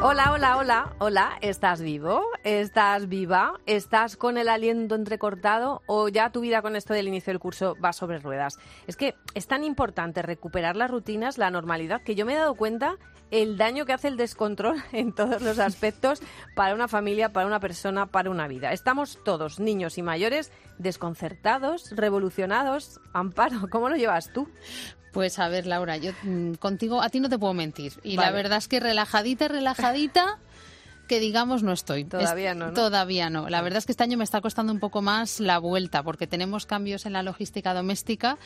Hola, hola, hola, hola, ¿estás vivo? ¿Estás viva? ¿Estás con el aliento entrecortado o ya tu vida con esto del inicio del curso va sobre ruedas? Es que es tan importante recuperar las rutinas, la normalidad, que yo me he dado cuenta el daño que hace el descontrol en todos los aspectos para una familia, para una persona, para una vida. Estamos todos, niños y mayores, desconcertados, revolucionados. Amparo, ¿cómo lo llevas tú? Pues a ver, Laura, yo mm, contigo, a ti no te puedo mentir. Y la verdad es que relajadita, relajadita, que digamos no estoy. Todavía no, Todavía no. La verdad es que este año me está costando un poco más la vuelta porque tenemos cambios en la logística doméstica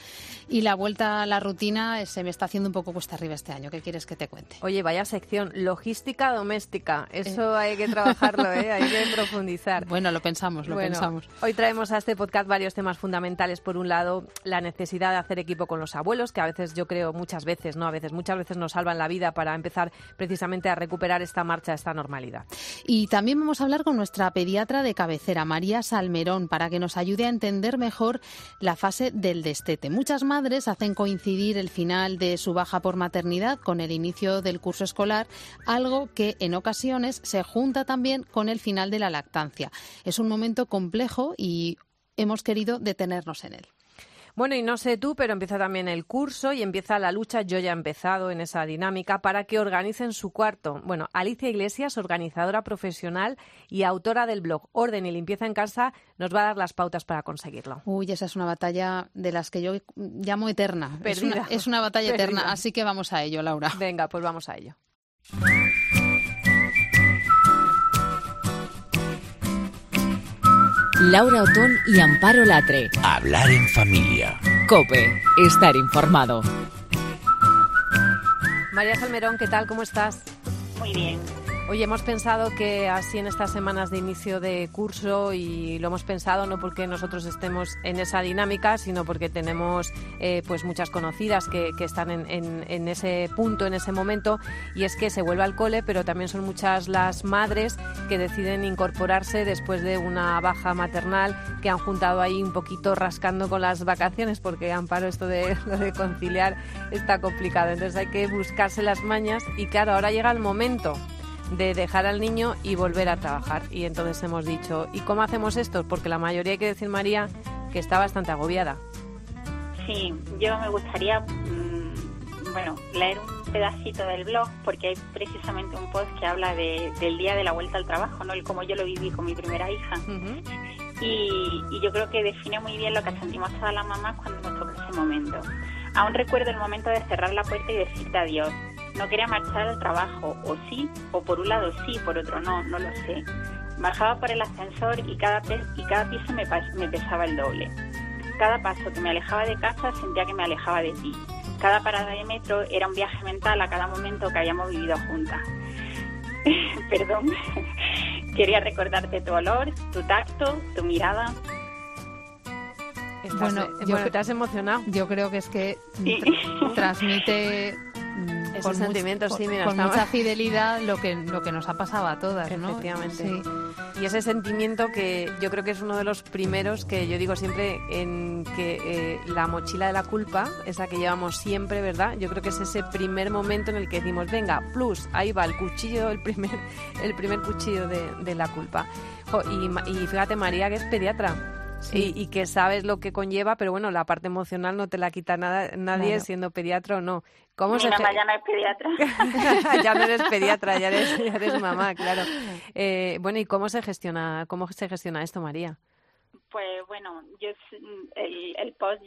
y la vuelta a la rutina se me está haciendo un poco cuesta arriba este año. ¿Qué quieres que te cuente? Oye, vaya sección, logística doméstica. Eso eh. hay que trabajarlo, ¿eh? hay que profundizar. Bueno, lo pensamos, lo pensamos. Hoy traemos a este podcast varios temas fundamentales. Por un lado, la necesidad de hacer equipo con los abuelos, que a veces yo creo muchas veces, no a veces, muchas veces nos salvan la vida para empezar precisamente a recuperar esta marcha, esta normalidad. Y también vamos a hablar con nuestra pediatra de cabecera, María Salmerón, para que nos ayude a entender mejor la fase del destete. Muchas madres hacen coincidir el final de su baja por maternidad con el inicio del curso escolar, algo que en ocasiones se junta también con el final de la lactancia. Es un momento complejo y hemos querido detenernos en él. Bueno, y no sé tú, pero empieza también el curso y empieza la lucha. Yo ya he empezado en esa dinámica para que organicen su cuarto. Bueno, Alicia Iglesias, organizadora profesional y autora del blog Orden y Limpieza en Casa, nos va a dar las pautas para conseguirlo. Uy, esa es una batalla de las que yo llamo eterna. Perdida. Es una, batalla eterna, así que vamos a ello, Laura. Venga, pues vamos a ello. Laura Otón y Amparo Latre. Hablar en familia. Cope, estar informado. María Salmerón, ¿qué tal? ¿Cómo estás? Muy bien. Hoy hemos pensado que así en estas semanas de inicio de curso y lo hemos pensado no porque nosotros estemos en esa dinámica, sino porque tenemos eh, pues muchas conocidas que, están en, ese punto, en ese momento, y es que se vuelve al cole, pero también son muchas las madres que deciden incorporarse después de una baja maternal, que han juntado ahí un poquito rascando con las vacaciones, porque Amparo esto de, lo de conciliar está complicado. Entonces hay que buscarse las mañas y claro, ahora llega el momento de dejar al niño y volver a trabajar. Y entonces hemos dicho, ¿y cómo hacemos esto? Porque la mayoría, hay que decir, María, que está bastante agobiada. Sí, yo me gustaría, mm, bueno, leer un pedacito del blog, porque hay precisamente un post que habla de, del día de la vuelta al trabajo, ¿no? El cómo yo lo viví con mi primera hija. y, y, yo creo que define muy bien lo que sentimos todas las mamás cuando nos toca ese momento. Aún recuerdo el momento de cerrar la puerta y decirte adiós no quería marchar al trabajo, o sí, o por un lado sí, por otro no, no lo sé. Bajaba por el ascensor y cada, y cada piso me, me pesaba el doble. Cada paso que me alejaba de casa sentía que me alejaba de ti. Cada parada de metro era un viaje mental a cada momento que habíamos vivido juntas. Perdón, quería recordarte tu olor, tu tacto, tu mirada. bueno, yo, te has emocionado. Yo creo que es que transmite con sentimientos, sí, con mucha fidelidad lo que, lo que nos ha pasado a todas, ¿no? Efectivamente. Y ese sentimiento que yo creo que es uno de los primeros que yo digo siempre en que eh, la mochila de la culpa, esa que llevamos siempre, ¿verdad? Yo creo que es ese primer momento en el que decimos, venga, plus, ahí va el cuchillo, el primer, el primer cuchillo de, la culpa. y, y fíjate, María, que es pediatra. Y, que sabes lo que conlleva, pero bueno, la parte emocional no te la quita nada, nadie siendo pediatra o no. ¿Cómo se mamá ya no es pediatra. ya no eres pediatra, ya eres, ya eres mamá, claro. Eh, bueno, ¿y cómo se gestiona, cómo se gestiona esto, María? Pues bueno, yo el, el post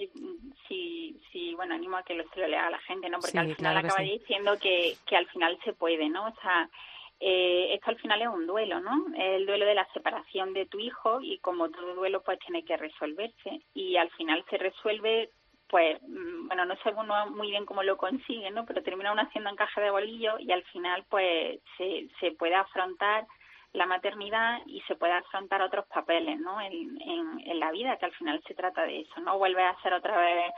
sí, sí, bueno, animo a que lo, se lo lea a la gente, ¿no? Porque al final acaba diciendo que, que al final se puede, ¿no? O sea, eh, esto al final es un duelo, ¿no? El duelo de la separación de tu hijo y como todo duelo pues tiene que resolverse. Y al final se resuelve pues mm, bueno no sé muy bien cómo lo consigue no pero termina uno haciendo encaje de bolillo y al final pues se, se puede afrontar la maternidad y se puede afrontar otros papeles no en, en, en la vida que al final se trata de eso no vuelve a ser otra vez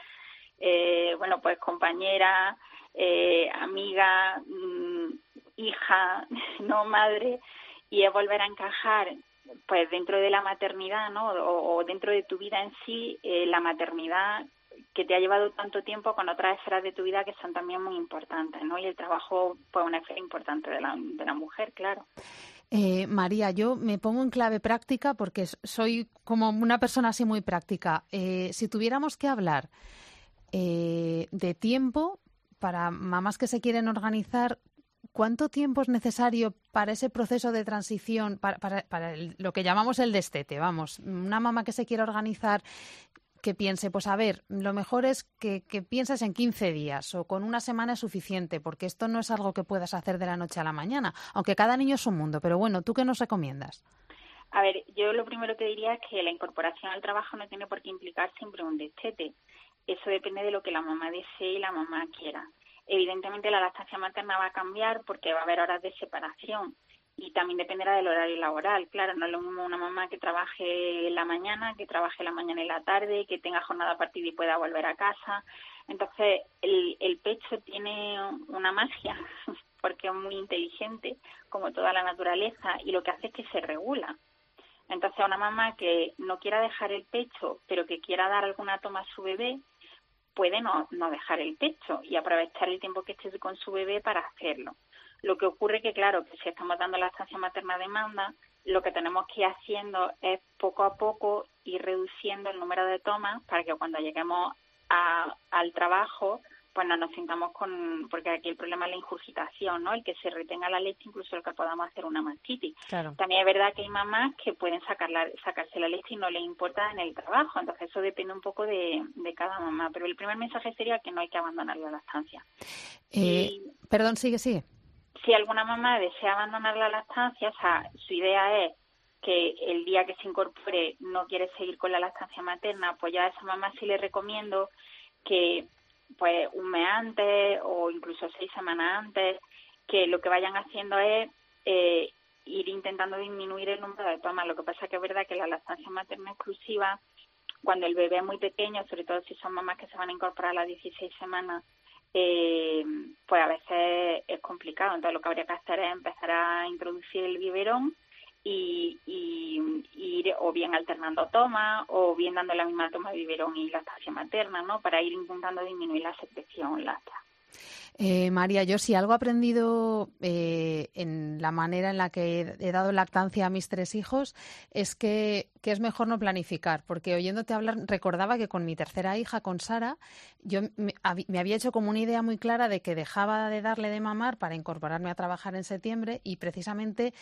eh, bueno pues compañera eh, amiga, mm, hija, no madre, y es volver a encajar pues dentro de la maternidad, ¿no? O, dentro de tu vida en sí, eh, la maternidad que te ha llevado tanto tiempo con otras esferas de tu vida que son también muy importantes, ¿no? Y el trabajo, pues una esfera importante de la, de la mujer, claro. Eh, María, yo me pongo en clave práctica porque soy como una persona así muy práctica. Eh, si tuviéramos que hablar eh, de tiempo para mamás que se quieren organizar, ¿cuánto tiempo es necesario para ese proceso de transición, para, para lo que llamamos el destete? Vamos, una mamá que se quiere organizar que piense, pues a ver, lo mejor es que, que, pienses en 15 días o con una semana es suficiente, porque esto no es algo que puedas hacer de la noche a la mañana, aunque cada niño es un mundo. Pero bueno, ¿tú qué nos recomiendas? A ver, yo lo primero que diría es que la incorporación al trabajo no tiene por qué implicar siempre un destete. Eso depende de lo que la mamá desee y la mamá quiera. Evidentemente la lactancia materna va a cambiar porque va a haber horas de separación y también dependerá del horario laboral. Claro, no es lo mismo una mamá que trabaje la mañana, que trabaje la mañana y la tarde, que tenga jornada partida y pueda volver a casa. Entonces, el, el pecho tiene una magia, porque es muy inteligente, como toda la naturaleza, y lo que hace es que se regula. Entonces, a una mamá que no quiera dejar el pecho, pero que quiera dar alguna toma a su bebé, puede no, no dejar el pecho y aprovechar el tiempo que esté con su bebé para hacerlo. Lo que ocurre que, claro, que si estamos dando la estancia materna a demanda, lo que tenemos que ir haciendo es poco a poco ir reduciendo el número de tomas para que cuando lleguemos al trabajo pues no nos sintamos con, porque aquí el problema es la ingurgitación, ¿no? El que se retenga la leche, incluso el que podamos hacer una mastitis. También es verdad que hay mamás que pueden sacar sacarse la leche y no les importa en el trabajo, entonces eso depende un poco de, cada mamá. Pero el primer mensaje sería que no hay que abandonar la lactancia. Eh, Perdón, sigue, sigue si alguna mamá desea abandonar la lactancia, o sea, su idea es que el día que se incorpore no quiere seguir con la lactancia materna, pues ya a esa mamá sí le recomiendo que pues un mes antes o incluso seis semanas antes, que lo que vayan haciendo es eh, ir intentando disminuir el número de tomas. Lo que pasa que es verdad que la lactancia materna exclusiva, cuando el bebé es muy pequeño, sobre todo si son mamás que se van a incorporar a las 16 semanas, eh, pues a veces es complicado. Entonces lo que habría que hacer es empezar a introducir el biberón y, ir o bien alternando tomas o bien dando la misma toma de biberón y lactancia materna, ¿no? Para ir intentando disminuir la secreción láctea. Eh, María, yo si algo he aprendido eh, en la manera en la que he dado lactancia a mis tres hijos es que, es mejor no planificar, porque oyéndote hablar recordaba que con mi tercera hija, con Sara, yo me, me, había hecho como una idea muy clara de que dejaba de darle de mamar para incorporarme a trabajar en septiembre y precisamente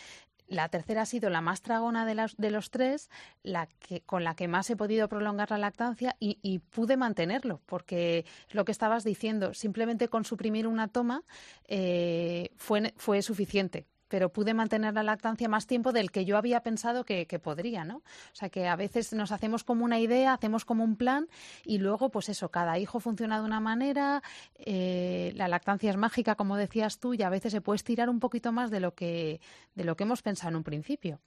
la tercera ha sido la más tragona de, de los tres, la que, con la que más he podido prolongar la lactancia y, y pude mantenerlo, porque lo que estabas diciendo, simplemente con suprimir una toma eh, fue, fue suficiente pero pude mantener la lactancia más tiempo del que yo había pensado que, podría, ¿no? O sea, que a veces nos hacemos como una idea, hacemos como un plan y luego, pues eso, cada hijo funciona de una manera, eh, la lactancia es mágica, como decías tú, y a veces se puede estirar un poquito más de lo que, de lo que hemos pensado en un principio.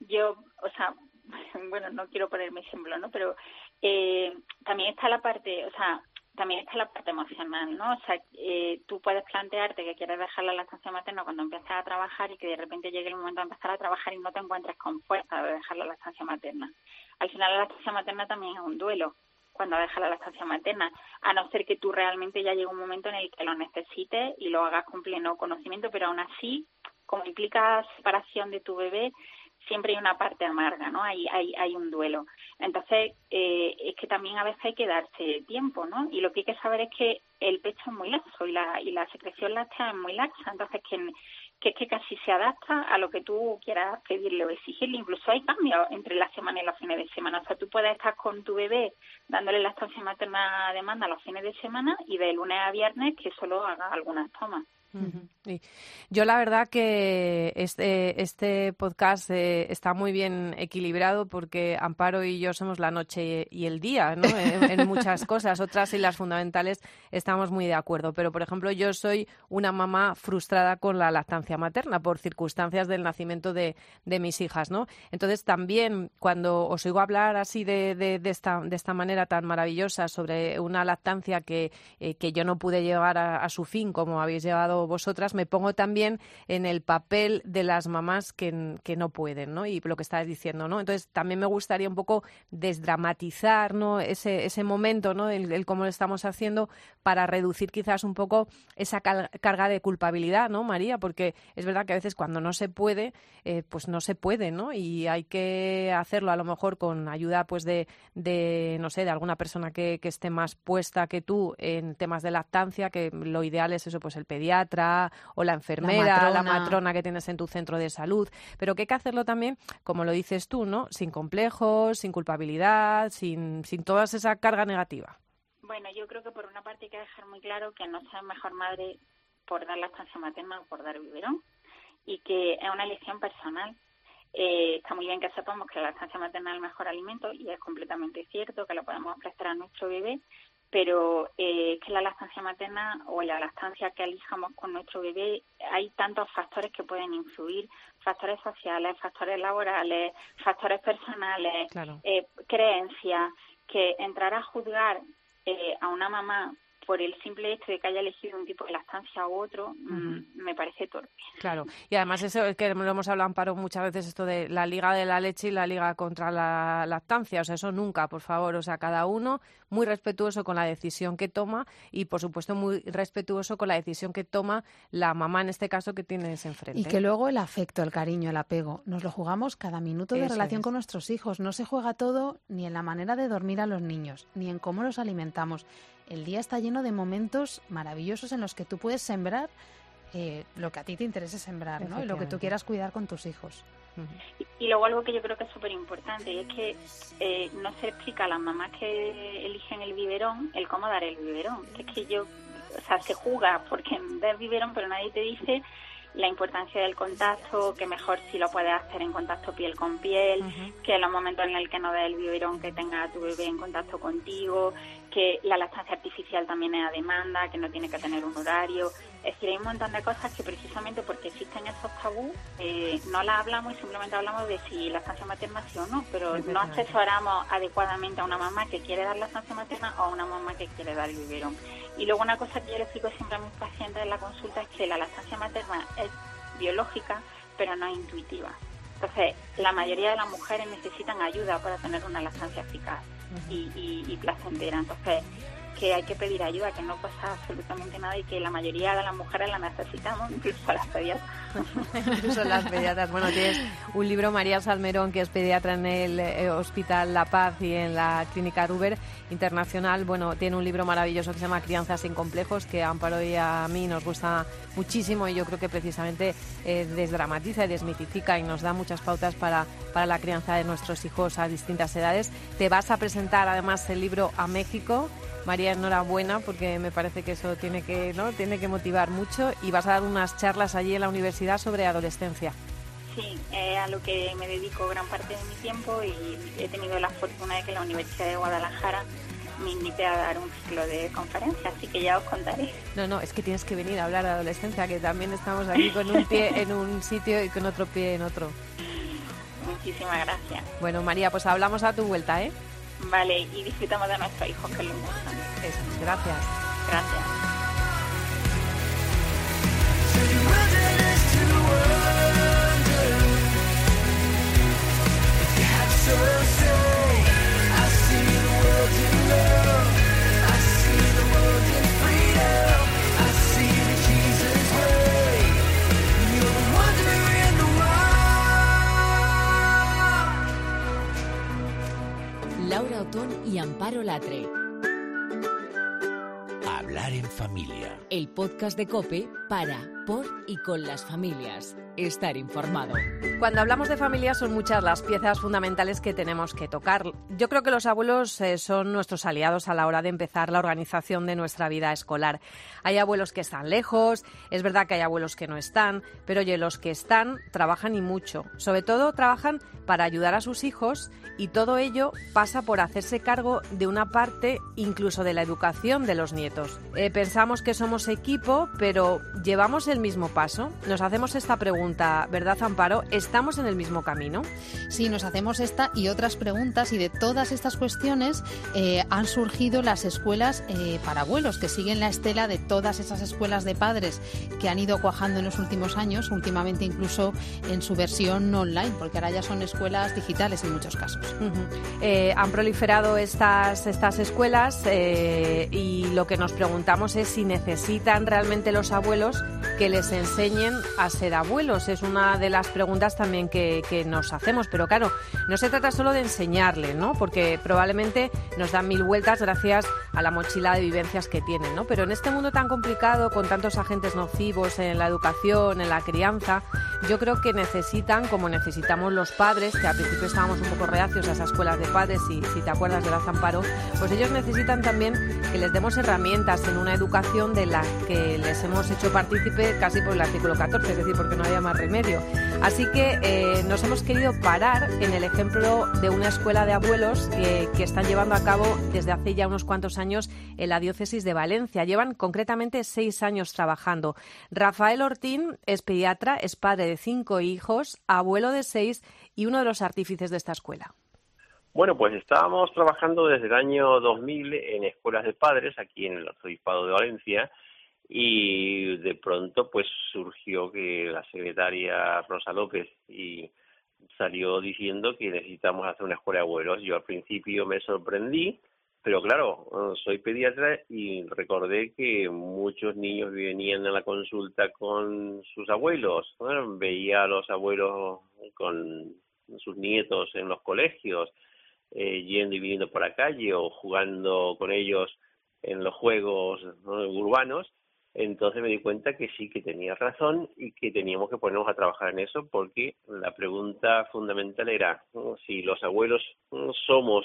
Yo, o sea, bueno, no quiero ponerme ejemplo, ¿no? Pero eh, también está la parte, o sea, también está la parte emocional, ¿no? O sea, eh, tú puedes plantearte que quieres dejar la lactancia materna cuando empieces a trabajar y que de repente llegue el momento de empezar a trabajar y no te encuentres con fuerza de dejar la lactancia materna. Al final la lactancia materna también es un duelo cuando dejas la lactancia materna, a no ser que tú realmente ya llegue un momento en el que lo necesites y lo hagas con pleno conocimiento, pero aún así, como implica separación de tu bebé, siempre hay una parte amarga, ¿no? Hay, hay, hay un duelo. Entonces, eh, es que también a veces hay que darse tiempo, ¿no? Y lo que hay que saber es que el pecho es muy laxo y la, y la secreción láctea es muy laxa, entonces que, que es que casi se adapta a lo que tú quieras pedirle o exigirle. Incluso hay cambios entre la semana y los fines de semana. O sea, tú puedes estar con tu bebé dándole la estancia materna a demanda los fines de semana y de lunes a viernes que solo haga algunas tomas. Yo la verdad que este, este podcast eh, está muy bien equilibrado porque Amparo y yo somos la noche y el día ¿no? en, muchas cosas. Otras y las fundamentales estamos muy de acuerdo. Pero, por ejemplo, yo soy una mamá frustrada con la lactancia materna por circunstancias del nacimiento de, de mis hijas, ¿no? Entonces también cuando os oigo hablar así de, de, de esta, de esta manera tan maravillosa sobre una lactancia que, eh, que yo no pude llevar a, a, su fin como habéis llevado vosotras, me pongo también en el papel de las mamás que, que no pueden, ¿no? Y lo que estáis diciendo, ¿no? Entonces también me gustaría un poco desdramatizar, ¿no? Ese, ese momento, ¿no? El, el cómo lo estamos haciendo para reducir quizás un poco esa carga de culpabilidad, ¿no, María? Porque es verdad que a veces cuando no se puede, eh, pues no se puede, ¿no? Y hay que hacerlo a lo mejor con ayuda, pues de, de no sé, de alguna persona que, que, esté más puesta que tú en temas de lactancia, que lo ideal es eso, pues el pediatra o la enfermera, la matrona, la matrona que tienes en tu centro de salud, pero que hay que hacerlo también, como lo dices tú, ¿no? Sin complejos, sin culpabilidad, sin, sin toda esa carga negativa. Bueno, yo creo que por una parte hay que dejar muy claro que no soy mejor madre por dar lactancia materna o por dar biberón y que es una elección personal. Eh, está muy bien que sepamos que la lactancia materna es el mejor alimento y es completamente cierto que lo podemos ofrecer a nuestro bebé, pero eh, que la lactancia materna o la lactancia que elijamos con nuestro bebé hay tantos factores que pueden influir, factores sociales, factores laborales, factores personales, claro. eh, creencias, que entrar a juzgar eh, a una mamá por el simple hecho de que haya elegido un tipo de lactancia u otro, uh -huh. me parece torpe. Claro, y además eso es que lo hemos hablado, Amparo, muchas veces esto de la liga de la leche y la liga contra la lactancia, o sea, eso nunca, por favor, o sea, cada uno muy respetuoso con la decisión que toma y, por supuesto, muy respetuoso con la decisión que toma la mamá, en este caso, que tienes enfrente. Y que luego el afecto, el cariño, el apego, nos lo jugamos cada minuto de eso relación es. con nuestros hijos. No se juega todo ni en la manera de dormir a los niños, ni en cómo los alimentamos. El día está lleno de momentos maravillosos en los que tú puedes sembrar eh, lo que a ti te interese sembrar, ¿no? Y lo que tú quieras cuidar con tus hijos. Y, y luego algo que yo creo que es súper importante y es que eh, no se explica a las mamás que eligen el biberón el cómo dar el biberón. Que es que yo, o sea, se juega porque dar biberón, pero nadie te dice la importancia del contacto, que mejor si lo puedes hacer en contacto piel con piel, uh -huh. que en los momentos en el que no des el biberón que tenga a tu bebé en contacto contigo, que la lactancia artificial también es a demanda, que no tiene que tener un horario. Es decir, hay un montón de cosas que precisamente porque existen esos tabús, eh, no las hablamos y simplemente hablamos de si lactancia materna sí o no, pero no asesoramos adecuadamente a una mamá que quiere dar lactancia materna o a una mamá que quiere dar el biberón. Y luego una cosa que yo le explico siempre a mis pacientes en la consulta es que la lactancia materna es biológica, pero no es intuitiva. Entonces, la mayoría de las mujeres necesitan ayuda para tener una lactancia eficaz uh -huh. y, y, y placentera. Entonces, que hay que pedir ayuda, que no pasa absolutamente nada y que la mayoría de las mujeres la necesitamos, incluso las pediatras. incluso las pediatras. Bueno, tienes un libro, María Salmerón, que es pediatra en el eh, Hospital La Paz y en la Clínica Ruber Internacional. Bueno, tiene un libro maravilloso que se llama Crianzas sin complejos, que a Amparo y a mí nos gusta muchísimo y yo creo que precisamente eh, desdramatiza y desmitifica y nos da muchas pautas para, para la crianza de nuestros hijos a distintas edades. Te vas a presentar además el libro a México. María, enhorabuena porque me parece que eso tiene que, ¿no? tiene que motivar mucho y vas a dar unas charlas allí en la universidad sobre adolescencia. Sí, eh, a lo que me dedico gran parte de mi tiempo y he tenido la fortuna de que la Universidad de Guadalajara me invite a dar un ciclo de conferencias, así que ya os contaré. No, no, es que tienes que venir a hablar de adolescencia, que también estamos aquí con un pie en un sitio y con otro pie en otro. Muchísimas gracias. Bueno, María, pues hablamos a tu vuelta, ¿eh? Vale, y disfrutamos de nuestro hijo, que es lo importante. Eso, gracias. Gracias. El podcast de Cope para, por y con las familias. Estar informado. Cuando hablamos de familia son muchas las piezas fundamentales que tenemos que tocar. Yo creo que los abuelos eh, son nuestros aliados a la hora de empezar la organización de nuestra vida escolar. Hay abuelos que están lejos, es verdad que hay abuelos que no están, pero oye, los que están trabajan y mucho. Sobre todo trabajan para ayudar a sus hijos y todo ello pasa por hacerse cargo de una parte incluso de la educación de los nietos. Eh, pensamos que somos equipo, pero ¿llevamos el mismo paso? Nos hacemos esta pregunta, ¿verdad, Amparo? ¿Estamos en el mismo camino? Sí, nos hacemos esta y otras preguntas y de todas estas cuestiones eh, han surgido las escuelas eh, para abuelos, que siguen la estela de todas esas escuelas de padres que han ido cuajando en los últimos años, últimamente incluso en su versión online, porque ahora ya son escuelas digitales en muchos casos. Eh, han proliferado estas, estas escuelas y lo que nos preguntamos es si necesitan realmente los abuelos que les enseñen a ser abuelos. Es una de las preguntas también que, que nos hacemos, pero claro, no se trata solo de enseñarle, ¿no? Porque probablemente nos dan mil vueltas gracias a la mochila de vivencias que tienen, ¿no? Pero en este mundo tan complicado, con tantos agentes nocivos en la educación, en la crianza, yo creo que necesitan, como necesitamos los padres, que al principio estábamos un poco reacios a esas escuelas de padres, y si te acuerdas de la Zamparo, pues ellos necesitan también que les demos herramientas en una educación de la que les hemos hecho partícipe casi por el artículo 14, es decir, porque no había más remedio. Así que eh, nos hemos querido parar en el ejemplo de una escuela de abuelos que, que están llevando a cabo desde hace ya unos cuantos años en la diócesis de Valencia. Llevan concretamente seis años trabajando. Rafael Ortín es pediatra, es padre de cinco hijos, abuelo de seis y uno de los artífices de esta escuela. Bueno, pues estábamos trabajando desde el año 2000 en escuelas de padres aquí en el Arzobispado de Valencia y de pronto pues surgió que la secretaria Rosa López y salió diciendo que necesitamos hacer una escuela de abuelos. Yo al principio me sorprendí, pero claro, soy pediatra y recordé que muchos niños venían a la consulta con sus abuelos. veía a los abuelos con sus nietos en los colegios, eh, yendo y viniendo por la calle o jugando con ellos en los juegos urbanos. Entonces me di cuenta que sí, que tenía razón y que teníamos que ponernos a trabajar en eso porque la pregunta fundamental era si los abuelos somos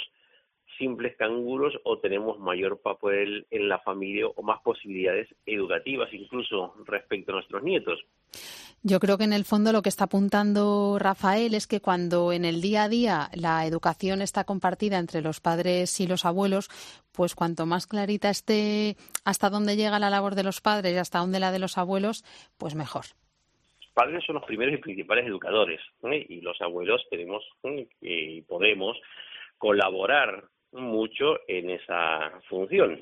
simples canguros o tenemos mayor papel en la familia o más posibilidades educativas incluso respecto a nuestros nietos. Yo creo que en el fondo lo que está apuntando Rafael es que cuando en el día a día la educación está compartida entre los padres y los abuelos, pues cuanto más clarita esté hasta dónde llega la labor de los padres y hasta dónde la de los abuelos, pues mejor. Los padres son los primeros y principales educadores ¿eh? y los abuelos tenemos ¿eh? y podemos colaborar mucho en esa función.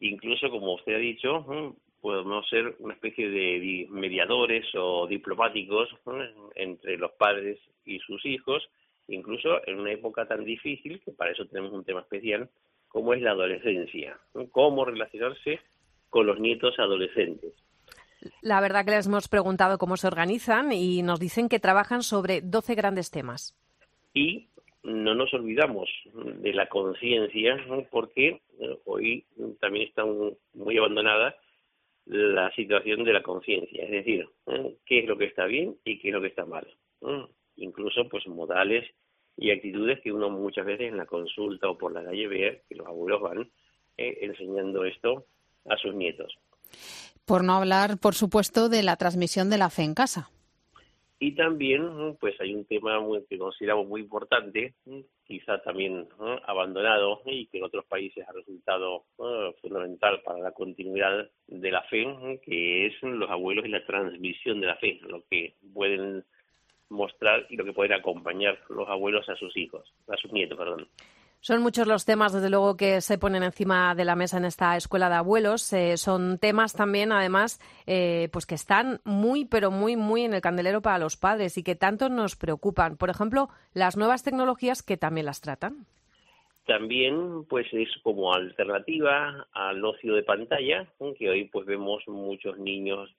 Incluso, como usted ha dicho, ¿eh? podemos ser una especie de mediadores o diplomáticos entre los padres y sus hijos, incluso en una época tan difícil, que para eso tenemos un tema especial, como es la adolescencia, cómo relacionarse con los nietos adolescentes. La verdad que les hemos preguntado cómo se organizan y nos dicen que trabajan sobre 12 grandes temas. Y no nos olvidamos de la conciencia, porque eh, hoy también está muy abandonada la situación de la conciencia, es decir, ¿eh? qué es lo que está bien y qué es lo que está mal. Incluso pues modales y actitudes que uno muchas veces en la consulta o por la calle ve que los abuelos van ¿eh? enseñando esto a sus nietos. Por no hablar, por supuesto, de la transmisión de la fe en casa. Y también, pues hay un tema que consideramos muy importante, quizá también abandonado y que en otros países ha resultado fundamental para la continuidad de la fe, que es los abuelos y la transmisión de la fe, lo que pueden mostrar y lo que pueden acompañar los abuelos a sus hijos, a sus nietos, perdón. Son muchos los temas, desde luego, que se ponen encima de la mesa en esta escuela de abuelos. Eh, son temas también, además, eh, pues que están muy, pero muy, muy en el candelero para los padres y que tanto nos preocupan. Por ejemplo, las nuevas tecnologías que también las tratan. También, pues es como alternativa al ocio de pantalla, que hoy pues vemos muchos niños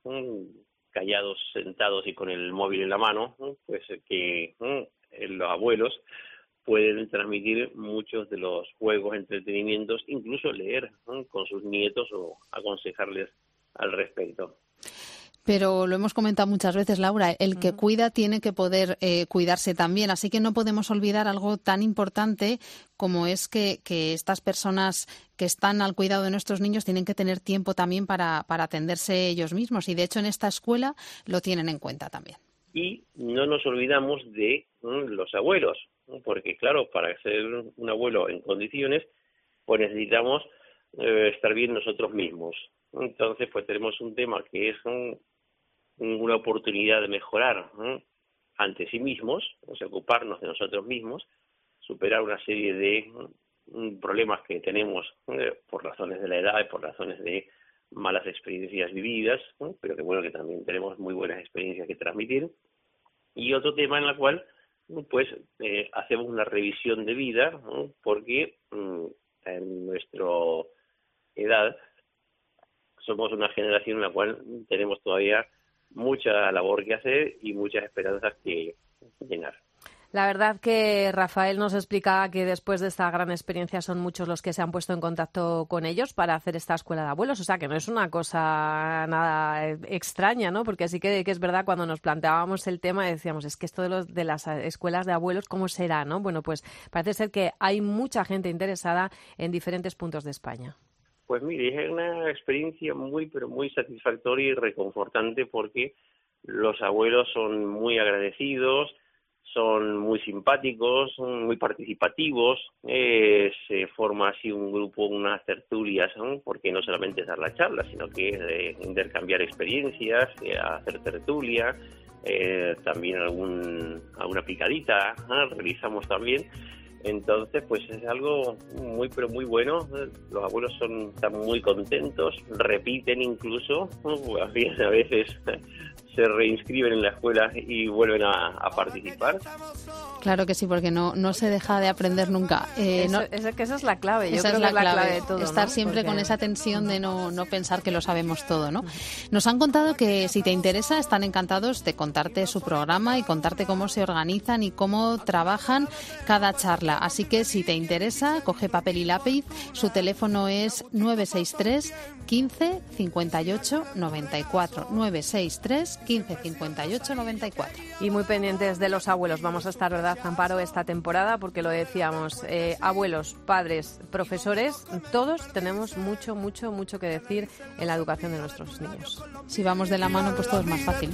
callados, sentados y con el móvil en la mano, pues que los abuelos pueden transmitir muchos de los juegos, entretenimientos, incluso leer con sus nietos o aconsejarles al respecto. Pero lo hemos comentado muchas veces, Laura, el que cuida tiene que poder eh, cuidarse también. Así que no podemos olvidar algo tan importante como es que, que, estas personas que están al cuidado de nuestros niños tienen que tener tiempo también para, para atenderse ellos mismos. Y de hecho en esta escuela lo tienen en cuenta también. Y no nos olvidamos de los abuelos, porque claro, para ser un abuelo en condiciones, pues necesitamos eh, estar bien nosotros mismos. Entonces, pues tenemos un tema que es una oportunidad de mejorar ante sí mismos, o sea, ocuparnos de nosotros mismos, superar una serie de problemas que tenemos eh, por razones de la edad y por razones de malas experiencias vividas, pero que bueno que también tenemos muy buenas experiencias que transmitir. Y otro tema en el cual pues eh, hacemos una revisión de vida, porque mm, en nuestra edad somos una generación en la cual tenemos todavía mucha labor que hacer y muchas esperanzas que llenar. La verdad que Rafael nos explicaba que después de esta gran experiencia son muchos los que se han puesto en contacto con ellos para hacer esta escuela de abuelos. O sea, que no es una cosa nada extraña, ¿no? Porque sí que, es verdad, cuando nos planteábamos el tema decíamos, es que esto de, los, de las escuelas de abuelos, ¿cómo será, no? Bueno, pues parece ser que hay mucha gente interesada en diferentes puntos de España. Pues mire, es una experiencia muy, pero muy satisfactoria y reconfortante porque los abuelos son muy agradecidos, son muy simpáticos, muy participativos, eh, se forma así un grupo, unas tertulias, porque no solamente es dar la charla, sino que es de intercambiar experiencias, hacer tertulia, eh, también algún, alguna picadita realizamos también. Entonces, pues es algo muy, pero muy bueno. Los abuelos son, están muy contentos, repiten incluso, a veces se reinscriben en la escuela y vuelven a, participar. Claro que sí, porque no, no se deja de aprender nunca. Eh, es que esa es la clave, yo esa creo es la, que es la clave, de todo. Estar siempre con esa tensión de no, no pensar que lo sabemos todo, ¿no? Nos han contado que si te interesa, están encantados de contarte su programa y contarte cómo se organizan y cómo trabajan cada charla. Así que si te interesa, coge papel y lápiz. Su teléfono es 963 15 58 94. 963 15 58 94. Y muy pendientes de los abuelos. Vamos a estar, ¿verdad, Amparo, esta temporada? Porque lo decíamos, eh, abuelos, padres, profesores, todos tenemos mucho, mucho, mucho que decir en la educación de nuestros niños. Si vamos de la mano, pues todo es más fácil.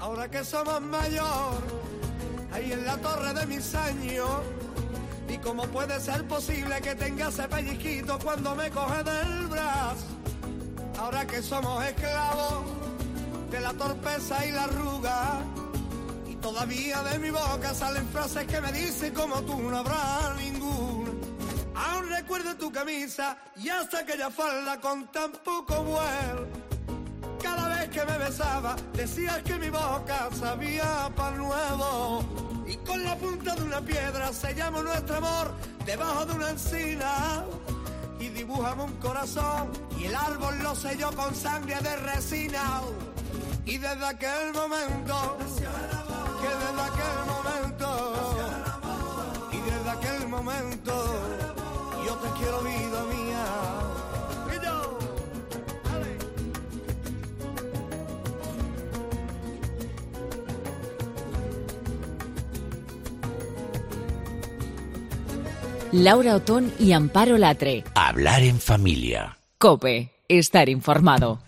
Ahora que somos mayor, ahí en la torre de mis años. ¿Y cómo puede ser posible que tenga ese pellizquito cuando me coge del brazo? Ahora que somos esclavos de la torpeza y la arruga. Y todavía de mi boca salen frases que me dicen como tú no habrá ninguna. Aún recuerdo tu camisa y hasta aquella falda con tan poco vuelo. Cada vez que me besaba decías que mi boca sabía pan nuevo. Y con la punta de una piedra sellamos nuestro amor debajo de una encina y dibujamos un corazón y el árbol lo selló con sangre de resina. Y desde aquel momento, que desde aquel momento, y desde aquel momento, yo te quiero vida mía. Laura Otón y Amparo Latre. Hablar en familia. Cope, estar informado.